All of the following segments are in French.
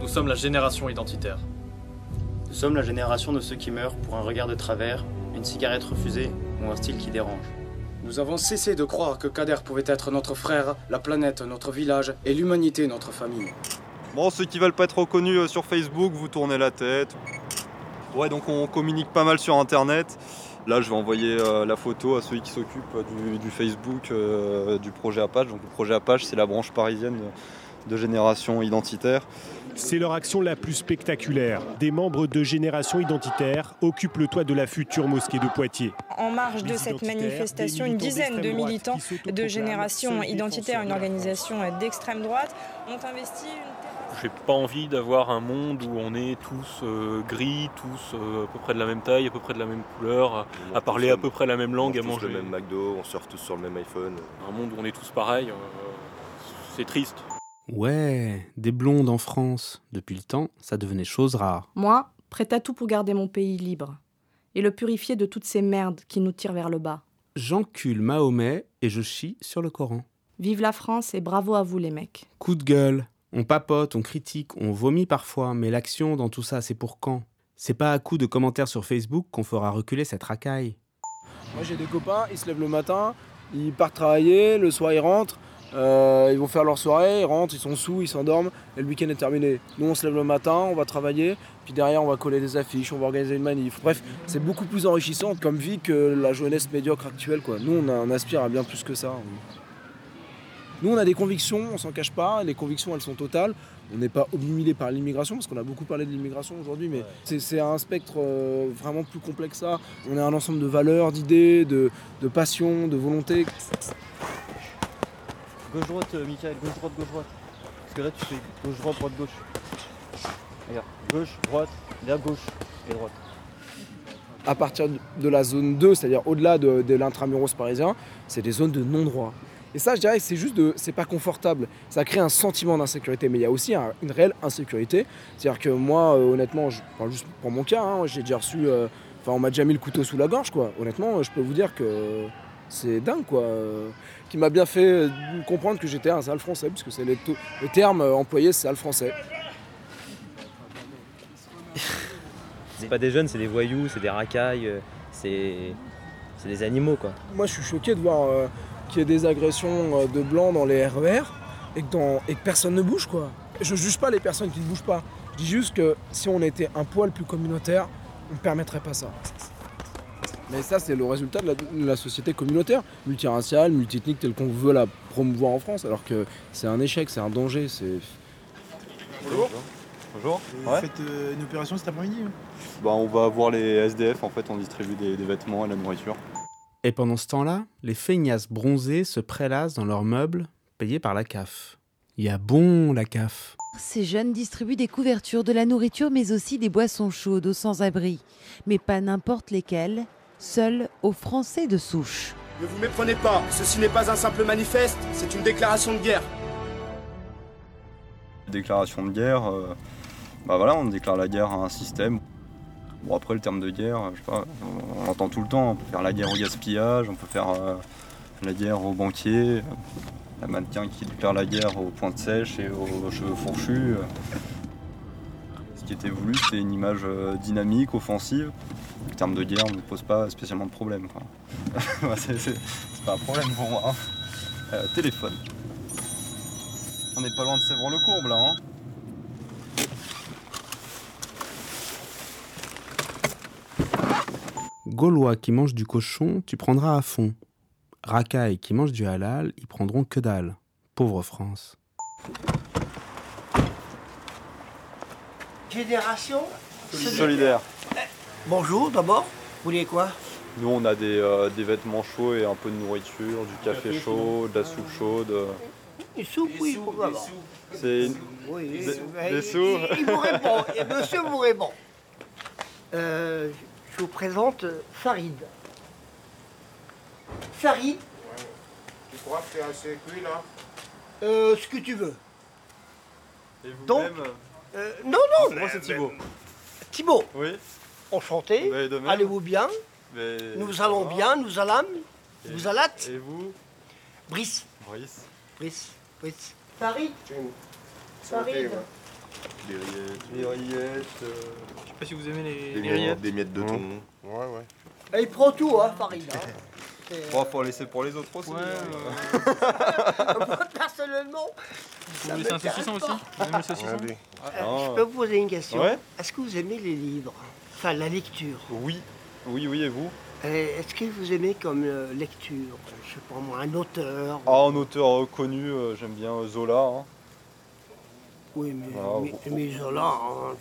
Nous sommes la génération identitaire. Nous sommes la génération de ceux qui meurent pour un regard de travers, une cigarette refusée ou un style qui dérange. Nous avons cessé de croire que Kader pouvait être notre frère, la planète notre village et l'humanité notre famille. Bon, ceux qui veulent pas être reconnus euh, sur Facebook, vous tournez la tête. Ouais, donc on communique pas mal sur Internet. Là, je vais envoyer euh, la photo à celui qui s'occupe euh, du, du Facebook euh, du projet Apache. Donc le projet Apache, c'est la branche parisienne de Génération Identitaire. C'est leur action la plus spectaculaire. Des membres de Génération Identitaire occupent le toit de la future mosquée de Poitiers. En marge de cette manifestation, une dizaine de militants de Génération Identitaire, une organisation d'extrême droite, ont investi une. J'ai pas envie d'avoir un monde où on est tous euh, gris, tous euh, à peu près de la même taille, à peu près de la même couleur, à, à parler à peu près la même langue, à on mange manger. le même McDo, on surfe tous sur le même iPhone. Un monde où on est tous pareils, euh, c'est triste. Ouais, des blondes en France. Depuis le temps, ça devenait chose rare. Moi, prête à tout pour garder mon pays libre et le purifier de toutes ces merdes qui nous tirent vers le bas. J'encule Mahomet et je chie sur le Coran. Vive la France et bravo à vous les mecs. Coup de gueule. On papote, on critique, on vomit parfois, mais l'action dans tout ça, c'est pour quand? C'est pas à coup de commentaires sur Facebook qu'on fera reculer cette racaille. Moi j'ai des copains, ils se lèvent le matin, ils partent travailler, le soir ils rentrent, euh, ils vont faire leur soirée, ils rentrent, ils sont sous, ils s'endorment et le week-end est terminé. Nous on se lève le matin, on va travailler, puis derrière on va coller des affiches, on va organiser une manif. Bref, c'est beaucoup plus enrichissant comme vie que la jeunesse médiocre actuelle. Quoi. Nous on, a- on aspire à bien plus que ça. Nous on a des convictions, on s'en cache pas, les convictions elles sont totales. On n'est pas obnubilé par l'immigration, parce qu'on a beaucoup parlé de l'immigration aujourd'hui, mais c'est- c'est un spectre euh, vraiment plus complexe que ça. On est un ensemble de valeurs, d'idées, de, de passions, de volontés. Gauche-droite, euh, Michael, gauche-droite, gauche-droite. Parce que là, tu fais gauche-droite, droite-gauche. Regarde, gauche, droite, là, gauche et droite. À partir de la zone 2, c'est-à-dire au-delà de, de l'intramuros parisien, c'est des zones de non-droit. Et ça, je dirais que c'est juste de. C'est pas confortable. Ça crée un sentiment d'insécurité, mais il y a aussi un- une réelle insécurité. C'est-à-dire que moi, euh, honnêtement, je juste pour mon cas, hein, j'ai déjà reçu. euh, Enfin, on m'a déjà mis le couteau sous la gorge, quoi. Honnêtement, je peux vous dire que c'est dingue, quoi. Euh, Qui m'a bien fait euh, comprendre que j'étais un sale français, puisque c'est le, terme euh, employé, c'est sale français. C'est pas des jeunes, c'est des voyous, c'est des racailles, euh, c'est c'est des animaux quoi. Moi, je suis choqué de voir qu'il y ait des agressions de blancs dans les RER et que, dans- et que personne ne bouge, quoi. Je juge pas les personnes qui ne bougent pas. Je dis juste que si on était un poil plus communautaire, on ne permettrait pas ça. Mais ça, c'est le résultat de la, de la société communautaire, multiraciale, multiethnique, telle qu'on veut la promouvoir en France, alors que c'est un échec, c'est un danger, c'est... Bonjour. Bonjour. Vous Ouais. faites euh, une opération cet après-midi hein? Bah, on va voir les SDF, en fait, on distribue des, des vêtements et de la nourriture. Et pendant ce temps-là, les feignasses bronzées se prélassent dans leurs meubles, payés par la CAF. Il y a bon, la CAF. Ces jeunes distribuent des couvertures, de la nourriture, mais aussi des boissons chaudes aux sans-abri. Mais pas n'importe lesquelles, seules aux Français de souche. Ne vous méprenez pas, ceci n'est pas un simple manifeste, c'est une déclaration de guerre. Déclaration de guerre, euh, bah voilà, on déclare la guerre à un système. Bon, après, le terme de guerre, je sais pas, on, l'entend tout le temps. On peut faire la guerre au gaspillage, on peut faire euh, la guerre aux banquiers, la mannequin qui déclare la guerre aux pointes sèches et aux cheveux fourchus. Ce qui était voulu, c'était une image euh, dynamique, offensive. Le terme de guerre ne pose pas spécialement de problème. c'est pas un problème pour moi. hein. Euh, téléphone. On n'est pas loin de Sèvres-le-Courbe là. Hein Gaulois qui mangent du cochon, tu prendras à fond. Racailles qui mangent du halal, ils prendront que dalle. Pauvre France. Génération Solidaire. Bonjour d'abord. Vous voulez quoi? Nous, on a des, euh, des vêtements chauds et un peu de nourriture, du café chaud, de la soupe chaude. Une soupe, oui, pourquoi pas C'est une- Oui, des, des il- sous. Il, vous répond, et monsieur vous répond. Euh, je vous présente Farid. Farid, Tu crois que t'es assez cuit là? Euh, ce que tu veux. Et vous Donc, euh, non, non, Moi, c'est Thibaut. Thibaut, Oui. enchanté. Allez-vous bien Mais Nous ça allons va. bien, nous allâmes. Et- Vous allâtes Et vous Brice, Brice. Brice, Brice. Farid. ouais. Des rillettes. Des rillettes. Je sais pas si vous aimez les, Des les miettes, rillettes. des miettes de thon. Ouais, ouais. Et il prend tout, hein, Farid. hein. C'est- Bon, faut laisser pour les autres aussi. Ouais, euh. Moi, personnellement, ça Vous laissez un saucisson aussi le saucisson Allez. Euh, Ah. Je peux vous poser une question Ouais. Est-ce que vous aimez les livres? Enfin, la lecture. Oui. Oui, oui, et vous? Et Est-ce que vous aimez comme euh, lecture? Je sais pas moi, un auteur? Ah, un auteur euh, connu, euh, j'aime bien euh, Zola. hein. Oui, mais, Ah, mais, bon. mais Zola, hein,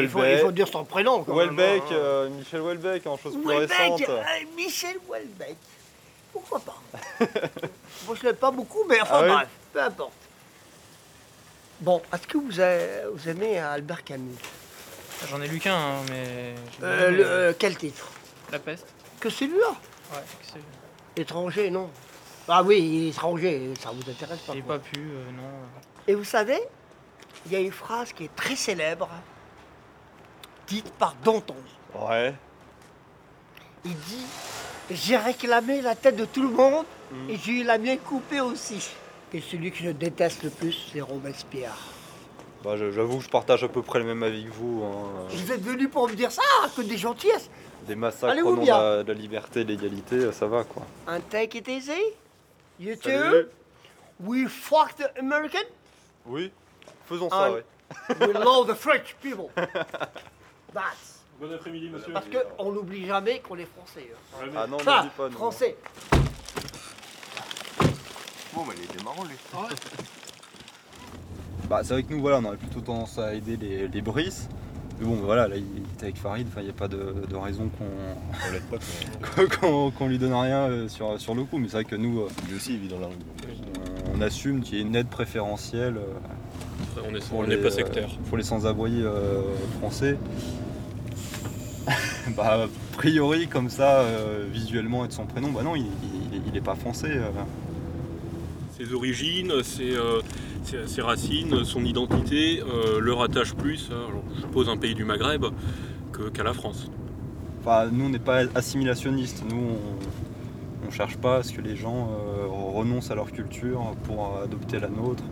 il, faut, il faut dire son prénom. quand même, Welbeck, hein. euh, Michel Welbeck, en chose plus récente. euh, Michel Welbeck. Pourquoi pas Moi, je l'aime pas beaucoup, mais enfin Ah oui bref, peu importe. Bon, est-ce que vous, avez- vous aimez Albert Camus? J'en ai lu qu'un, hein, mais. Euh, le- mais- euh, Quel titre? La peste. Que celui-là Ouais, que c'est. Étranger, non Ah oui, étranger, ça vous intéresse pas J'ai pas pu, euh, non. Et vous savez, il y a une phrase qui est très célèbre, dite par Danton. Ouais. Il dit J'ai réclamé la tête de tout le monde Mm. et j'ai eu la mienne coupée aussi. Et celui que je déteste le plus, c'est Robespierre. Bah, J'avoue que je partage à peu près le même avis que vous. hein. Vous êtes venu pour me dire ça, que des gentillesses. Des massacres au nom de bien. la, de la liberté et de l'égalité, ça va quoi. Un take it easy? You too? Salut. We fuck the American? Oui, faisons ça, ouais. We love the French people. That's. Bon après-midi, monsieur. Parce qu'on n'oublie jamais qu'on est français. hein. Ah non, Enfin, on dit pas, nous. français. Bon, mais il était marrant, lui. Bah, c'est vrai que nous, voilà, on aurait plutôt tendance à aider les, les. Mais bon, voilà, là, il était avec Farid, il n'y a pas de, de raison qu'on On l'aide pas, qu'on qu'on lui donne rien euh, sur, sur le coup. Mais c'est vrai que nous, euh, Lui aussi, il vit dans la rue. donc, euh, on, on assume qu'il y ait une aide préférentielle euh, On est, pour on les, n'est pas euh, sectaire. pour les sans-abri euh, français. bah, a priori, comme ça, euh, visuellement et de son prénom, bah non, il, il, il est pas français. euh. Ses origines, ses, euh, ses- ses racines, son identité le rattachent plus, alors, je suppose, un pays du Maghreb qu'à la France. Enfin, nous, on n'est pas assimilationnistes. Nous, on, on cherche pas à ce que les gens renoncent à leur culture pour adopter la nôtre.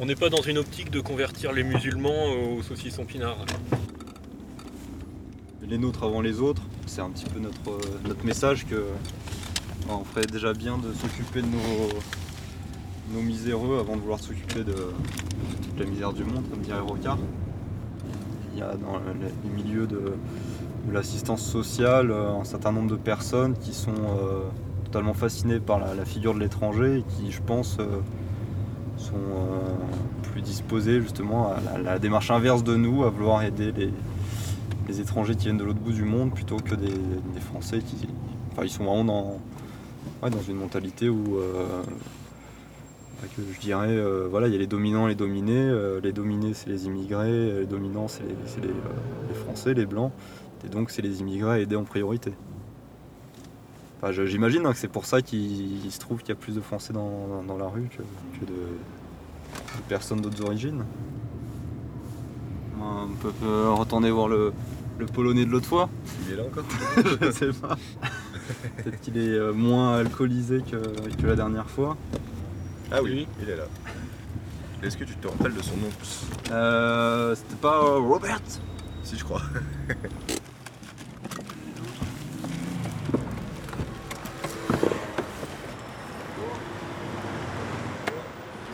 On n'est pas dans une optique de convertir les musulmans euh, au saucisson pinard. Les nôtres avant les autres, c'est un petit peu notre, euh, message que bah, on ferait déjà bien de s'occuper de nos, miséreux avant de vouloir s'occuper de, toute la misère du monde, comme dirait Rocard. Il y a dans le- les milieux de, l'assistance sociale euh, un certain nombre de personnes qui sont euh, totalement fascinées par la, figure de l'étranger et qui, je pense, sont plus disposées justement à la démarche inverse de nous, à vouloir aider les, les étrangers qui viennent de l'autre bout du monde plutôt que des, Français qui. Enfin, ils sont vraiment dans, ouais, dans une mentalité où. euh, bah, je dirais, euh, voilà, il y a les dominants et les dominés. euh, les dominés, c'est les immigrés. Les dominants, c'est les, Français, les Blancs. Et donc, c'est les immigrés à aider en priorité. Enfin, J'imagine hein, que c'est pour ça qu'il il se trouve qu'il y a plus de Français dans, la rue que, de, personnes d'autres origines. On peut retourner voir le, le Polonais de l'autre fois. Il est là encore Je sais pas. Peut-être qu'il est euh, moins alcoolisé que, que la dernière fois. Ah oui, il est là. Est-ce que tu te rappelles de son nom Euh, C'était pas euh, Robert? Si, je crois.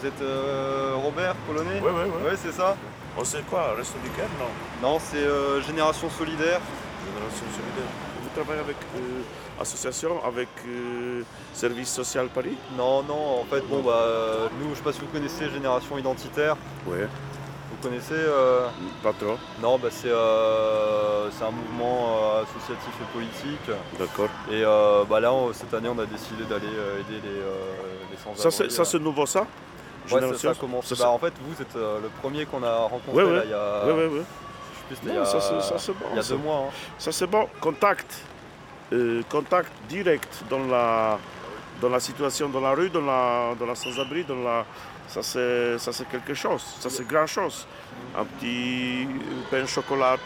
Vous êtes euh, Robert, polonais? Ouais, ouais, ouais. Ouais, c'est ça. On sait quoi Resto du cœur Non. Non, c'est euh, Génération Solidaire. Génération solidaire. Vous travaillez avec euh, association, avec euh, Service Social Paris Non, non, en fait, bon, bah, euh, nous, je sais pas si vous connaissez Génération Identitaire. Ouais. Vous connaissez euh, Pas trop. Non, bah, c'est c'est un mouvement associatif et politique. D'accord. Et bah, là, on- cette année, on a décidé d'aller aider les, les sans-abri. Ça, c'est, c'est nouveau, ça Ouais, ça, ça commence. Ça, Bah, c'est- en fait, vous êtes euh, le premier qu'on a rencontré Ouais, là, il y a. Ouais, ouais, ouais. Je sais plus, Non, il y a, ça, c'est, ça, bon. il y a ça. deux mois. hein. Ça, c'est bon. Contact. Euh, contact direct dans la, dans la situation dans la rue, dans la, dans la sans-abri, dans la... Ça c'est, ça, c'est quelque chose. Ça, c'est grand chose. Un petit pain au chocolat,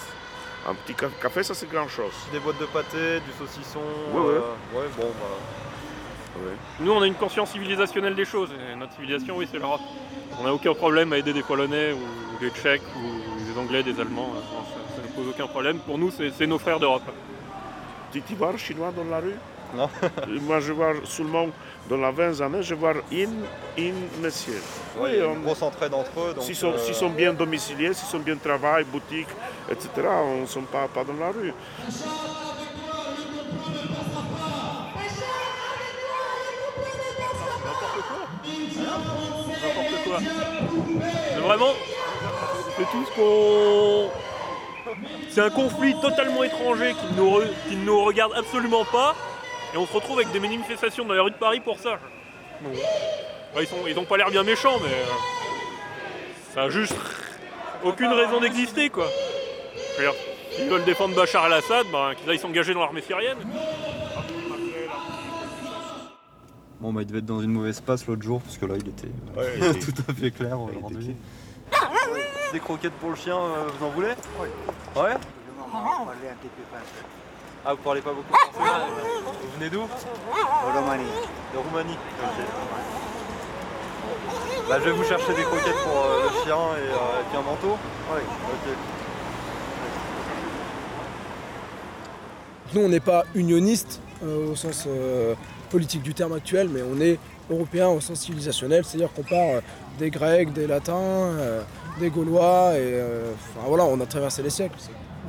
un petit ca- café, ça, c'est grand chose. Des boîtes de pâté, du saucisson. Ouais. euh, ouais, bon, bah. Nous, on a une conscience civilisationnelle des choses. Et notre civilisation, oui, c'est l'Europe. On n'a aucun problème à aider des Polonais ou des Tchèques ou des Anglais, des Allemands. Ça ne pose aucun problème. Pour nous, c'est nos frères d'Europe. Tu, le chinois dans la rue? Non. Moi, je vois seulement dans la 20 années, je vois in, in, monsieur. Ouais, y a une grosse entraide entre eux. S'ils sont, euh, sont bien domiciliés, s'ils sont bien travail, boutique, etc., on ne sont pas, pas dans la rue. Quoi. C'est vraiment. C'est tout ce qu'on. C'est un conflit totalement étranger qui ne nous, re- qui ne nous regarde absolument pas. Et on se retrouve avec des manifestations dans les rues de Paris pour ça. Bon. Ouais, ils, sont, ils ont pas l'air bien méchants, mais. euh, ça a juste aucune raison d'exister, quoi. S'ils veulent défendre Bachar el-Assad, ben, qu'ils aillent s'engager dans l'armée syrienne. Bon, bah, il devait être dans une mauvaise passe l'autre jour, parce que là, il était euh, Ouais, tout à fait clair aujourd'hui. Des croquettes pour le chien, euh, vous en voulez? Ouais Ah, vous parlez pas beaucoup français Vous venez d'où? De Roumanie. De Roumanie Ok. Bah, je vais vous chercher des croquettes pour euh, le chien et, euh, et puis un manteau Oui. Ok. Nous, on n'est pas unioniste au sens euh, politique du terme actuel, mais on est européen au sens civilisationnel, c'est-à-dire qu'on part euh, des Grecs, des Latins, euh, des Gaulois, et euh, enfin, voilà, on a traversé les siècles.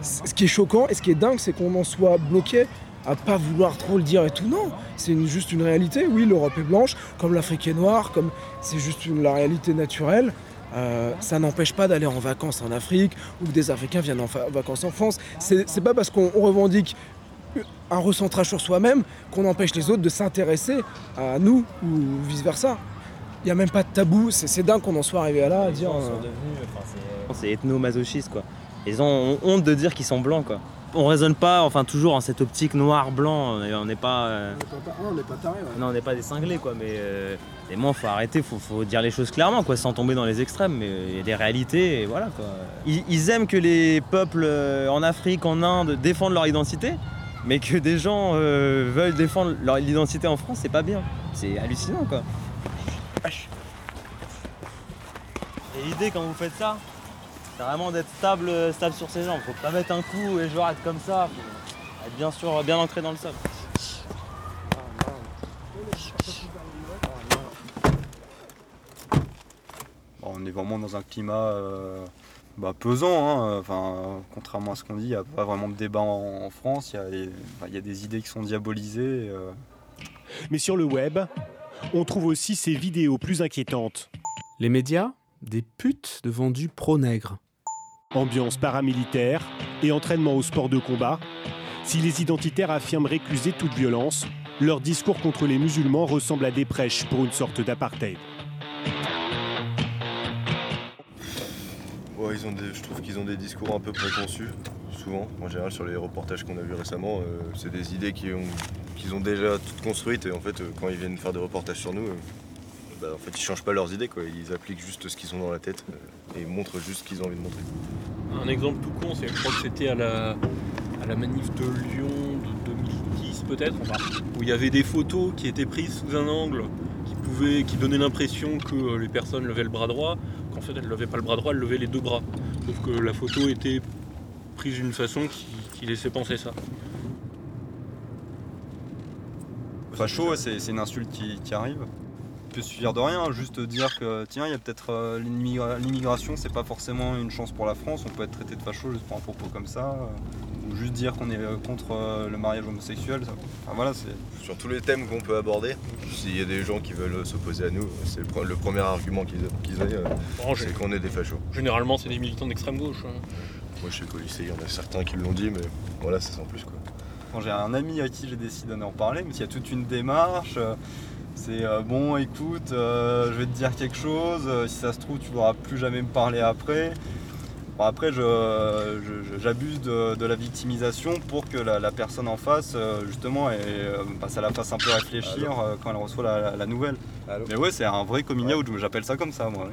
Ce qui est choquant et ce qui est dingue, c'est qu'on en soit bloqué à pas vouloir trop le dire et tout. Non, c'est juste une réalité. Oui, l'Europe est blanche, comme l'Afrique est noire, comme c'est juste la réalité naturelle. Euh, ça n'empêche pas d'aller en vacances en Afrique ou que des Africains viennent en vacances en France. C'est pas parce qu'on on revendique un recentrage sur soi-même qu'on empêche les autres de s'intéresser à nous ou vice-versa. Il n'y a même pas de tabou, c'est c'est dingue qu'on en soit arrivé à là, à dire... euh, C'est ethno-masochiste quoi. Ils ont honte de dire qu'ils sont blancs quoi. On raisonne pas, enfin toujours en cette optique noir-blanc, on n'est pas... euh, on n'est pas tarés. Non, on n'est pas des cinglés, quoi, mais euh, et moi, faut arrêter, faut, faut dire les choses clairement, quoi, sans tomber dans les extrêmes. Mais il y a des réalités, et voilà, quoi. Ils, ils aiment que les peuples euh, en Afrique, en Inde, défendent leur identité, mais que des gens euh, veuillent défendre leur identité en France, c'est pas bien. C'est hallucinant, quoi. Et l'idée, quand vous faites ça, c'est vraiment d'être stable, stable sur ses jambes. Faut pas mettre un coup et je rate comme ça. Faut être bien sûr, bien ancré dans le sol. Bon, on est vraiment dans un climat euh, bah, pesant. hein. Enfin, contrairement à ce qu'on dit, il n'y a pas vraiment de débat en, en France. Il y a les- enfin, il y, a des idées qui sont diabolisées. euh. Mais sur le web, on trouve aussi ces vidéos plus inquiétantes. Les médias Des putes de vendus pro-nègres. Ambiance paramilitaire et entraînement au sport de combat. Si les identitaires affirment récuser toute violence, leur discours contre les musulmans ressemble à des prêches pour une sorte d'apartheid. Je trouve qu'ils ont des discours un peu préconçus, souvent. En général, sur les reportages qu'on a vus récemment, euh, c'est des idées qu'ils ont, déjà toutes construites. Et en fait, euh, quand ils viennent faire des reportages sur nous, euh, bah, en fait, ils changent pas leurs idées. Quoi. Ils appliquent juste ce qu'ils ont dans la tête euh, et montrent juste ce qu'ils ont envie de montrer. Un exemple tout con, c'est je crois que c'était à la, manif de Lyon de 2010 peut-être, où il y avait des photos qui étaient prises sous un angle qui pouvait, qui donnait l'impression que les personnes levaient le bras droit, qu'en fait elles ne levaient pas le bras droit, elles levaient les deux bras. Sauf que la photo était prise d'une façon qui, laissait penser ça. Facho, c'est une insulte qui arrive. Peut suffire de rien, juste dire que tiens, il y a peut-être euh, l'immigra- l'immigration, c'est pas forcément une chance pour la France, on peut être traité de facho juste pour un propos comme ça. euh, ou juste dire qu'on est euh, contre euh, le mariage homosexuel. ça- Enfin, voilà, c'est. Sur tous les thèmes qu'on peut aborder, s'il y a des gens qui veulent s'opposer à nous, c'est le, pre- le premier argument qu'ils qu'ils aient, euh, Bon, c'est qu'on est des fachos. Généralement c'est des militants d'extrême gauche. hein. Moi, je sais qu'au lycée, il y en a certains qui l'ont dit, mais voilà, c'est sans plus. Quoi. Quand j'ai un ami à qui j'ai décidé d'en parler, mais il y a toute une démarche. C'est euh, bon, écoute, euh, je vais te dire quelque chose. euh, si ça se trouve, tu ne pourras plus jamais me parler après. Bon, après, j'abuse de, de la victimisation pour que la, la personne en face, justement, et, bah, ça la fasse un peu réfléchir quand elle reçoit la, la- la nouvelle. Mais ouais, c'est un vrai coming out, j'appelle ça comme ça, moi. ouais.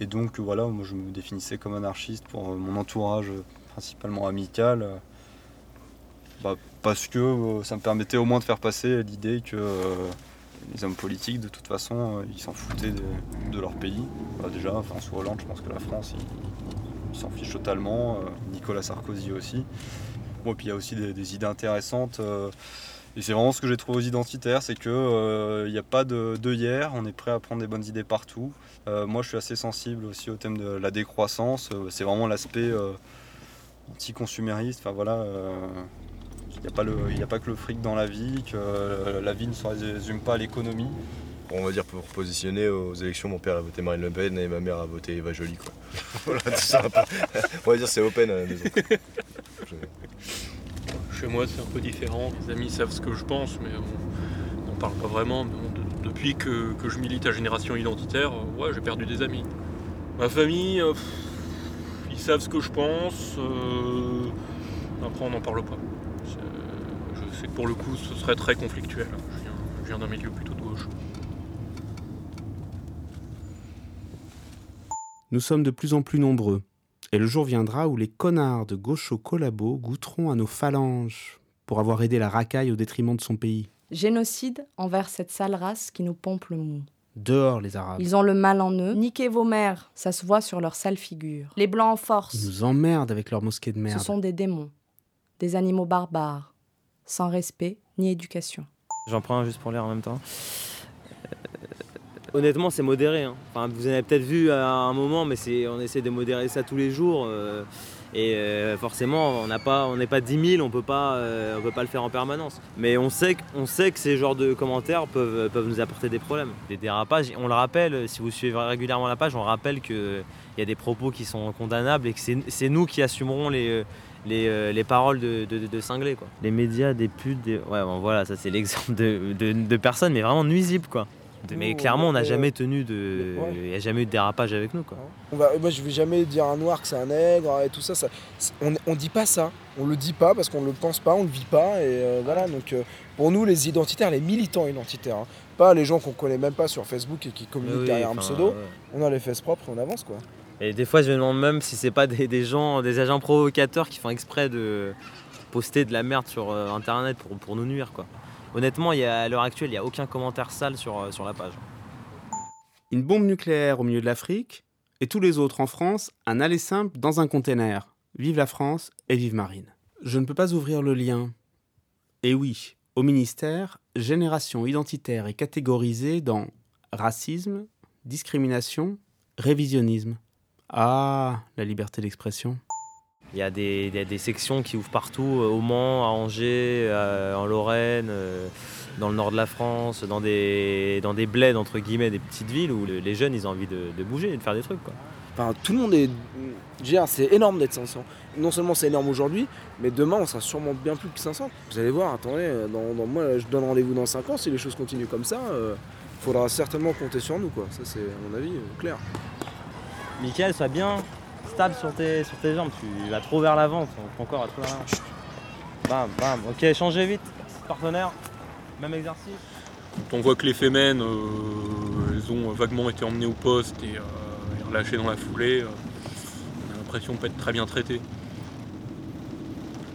Et donc, voilà, moi je me définissais comme anarchiste pour mon entourage, principalement amical. Bah, parce que euh, ça me permettait au moins de faire passer l'idée que euh, les hommes politiques, de toute façon, euh, ils s'en foutaient de, leur pays. Bah, déjà, François Hollande, je pense que la France, il, il s'en fiche totalement. Nicolas Sarkozy aussi. Bon, puis il y a aussi des, idées intéressantes. et c'est vraiment ce que j'ai trouvé aux identitaires, c'est qu'il n'y a pas de, hier, on est prêt à prendre des bonnes idées partout. Moi, je suis assez sensible aussi au thème de la décroissance. C'est vraiment l'aspect anti-consumériste. Enfin voilà, euh, il n'y a, pas le- il y a pas que le fric dans la vie, que euh, la vie ne se résume pas à l'économie. On va dire pour positionner aux élections, mon père a voté Marine Le Pen et ma mère a voté Eva Joly. Quoi. voilà, tout ça. On va dire c'est open à la maison. Chez moi, c'est un peu différent. Les amis savent ce que je pense, mais on n'en parle pas vraiment. Mais bon, de- depuis que, que je milite à Génération Identitaire, euh, ouais, j'ai perdu des amis. Ma famille, euh, pff, ils savent ce que je pense. euh, après, on n'en parle pas. C'est- que pour le coup, ce serait très conflictuel. Je viens, je viens d'un milieu plutôt de gauche. Nous sommes de plus en plus nombreux, et le jour viendra où les connards de gaucho collabos goûteront à nos phalanges pour avoir aidé la racaille au détriment de son pays. Génocide envers cette sale race qui nous pompe le mou. Dehors les Arabes. Ils ont le mal en eux. Niquez vos mères, ça se voit sur leur sale figure. Les blancs en force. Ils nous emmerdent avec leurs mosquées de merde. Ce sont des démons, des animaux barbares, sans respect ni éducation. J'en prends un juste pour l'air en même temps. Euh, Honnêtement, c'est modéré. hein. Vous en avez peut-être vu à un moment, mais on essaie de modérer ça tous les jours. euh, et euh, forcément, on n'est pas 10 000, on on peut pas le faire en permanence. Mais on sait, que- ces genres de commentaires peuvent, nous apporter des problèmes. Des dérapages, on le rappelle, si vous suivez régulièrement la page, on rappelle qu'il y a des propos qui sont condamnables et que c'est nous qui assumerons les, les, euh, les paroles de, de, de cinglés. Quoi. Les médias, des putes, des... ouais, bon, voilà, ça c'est l'exemple de, de, de personnes, mais vraiment nuisibles. Quoi. De- mais Nous, clairement, on n'a jamais tenu de. Ouais. Il n'y a jamais eu de dérapage avec nous. Quoi. On va, moi, je vais jamais dire à un noir que c'est un nègre et tout ça. ça on, on dit pas ça. On le dit pas parce qu'on le pense pas, on le vit pas. Et euh, voilà. Donc, euh, pour nous, les identitaires, les militants identitaires, hein, pas les gens qu'on connaît même pas sur Facebook et qui communiquent Oui, derrière un pseudo. ouais. On a les fesses propres et on avance quoi. Et des fois, je me demande même si c'est pas des, des gens, des agents provocateurs qui font exprès de poster de la merde sur euh, internet pour, pour nous nuire. Quoi. Honnêtement, il y a, à l'heure actuelle, il n'y a aucun commentaire sale sur, euh, sur la page. Une bombe nucléaire au milieu de l'Afrique, et tous les autres en France, un aller simple dans un container. Vive la France et vive Marine. Je ne peux pas ouvrir le lien. Et oui, au ministère, génération identitaire est catégorisée dans racisme, discrimination, révisionnisme. Ah, la liberté d'expression. Il y a des, des- des sections qui ouvrent partout, euh, au Mans, à Angers, euh, en Lorraine, euh, dans le nord de la France, dans des, dans des bleds, entre guillemets, des petites villes où le- les jeunes, ils ont envie de, de bouger et de faire des trucs. Quoi. Enfin, tout le monde est. C'est énorme d'être 500. Non seulement c'est énorme aujourd'hui, mais demain on sera sûrement bien plus que 500. Vous allez voir, attendez, dans, dans- moi je donne rendez-vous dans 5 ans, si les choses continuent comme ça, il faudra certainement compter sur nous. quoi. Ça c'est à mon avis euh, clair. Michael, sois bien stable sur tes, sur tes jambes. Tu vas trop vers l'avant, ton, ton corps va trop vers l'avant. Bam, bam. Ok, changez vite. Partenaire, même exercice. Quand on voit que les femmes, euh, elles ont vaguement été emmenées au poste et, euh, et relâchées dans la foulée, euh, on a l'impression de pas être très bien traitées.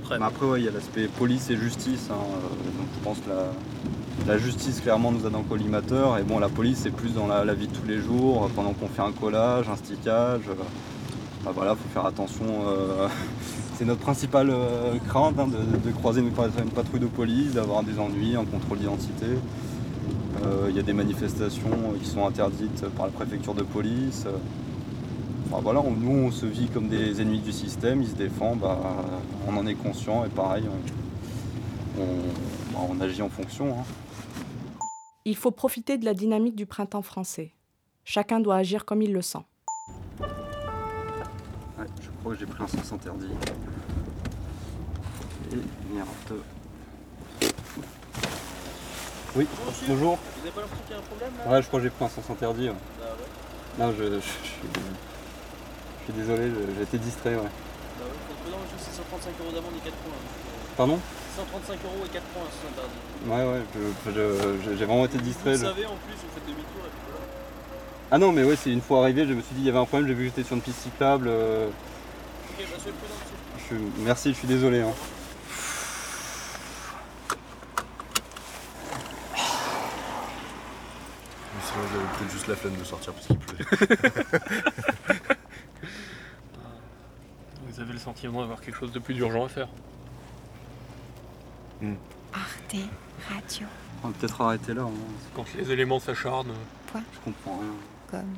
Mais après, ouais, il y a l'aspect police et justice. hein, euh, donc je pense que la, la justice, clairement, nous a dans le collimateur. Et bon, la police, c'est plus dans la, vie de tous les jours, euh, pendant qu'on fait un collage, un stickage. euh, bah voilà, faut faire attention. euh, c'est notre principale euh, crainte hein, de, croiser une, pat- une patrouille de police, d'avoir des ennuis, un contrôle d'identité. Il y a des manifestations qui sont interdites par la préfecture de police. voilà, nous on se vit comme des ennemis du système, ils se défendent, bah, on en est conscient et pareil, on- on agit en fonction. hein. Il faut profiter de la dynamique du printemps français. Chacun doit agir comme il le sent. Ouais, je crois que j'ai pris un sens interdit. Et merde. Oui, bonjour. Vous avez pas l'impression qu'il y a un problème là? Ouais, je crois que j'ai pris un sens interdit. ouais. Bah ouais. Non, je, je- je suis, je suis désolé, j'ai été distrait. Ouais. Bah ouais, c'est 135 euros d'amende et 4 points. donc, Pardon euh, 135 euros et 4 points, c'est interdit. Ouais, ouais, je- je- je- j'ai vraiment été distrait. Vous je- savez, en plus, vous faites demi-tour et puis voilà. Ah non, mais ouais, c'est une fois arrivé, je me suis dit il y avait un problème, j'ai vu que j'étais sur une piste cyclable. euh, Ok, bah soyez prudent je suis- Merci, je suis désolé. hein. Sinon, j'avais peut-être juste la flemme de sortir parce qu'il pleut. Vous avez le sentiment d'avoir quelque chose de plus urgent à faire. Arte Radio. On va peut-être arrêter là. hein. Quand les éléments s'acharnent. Quoi? Je comprends rien. Comme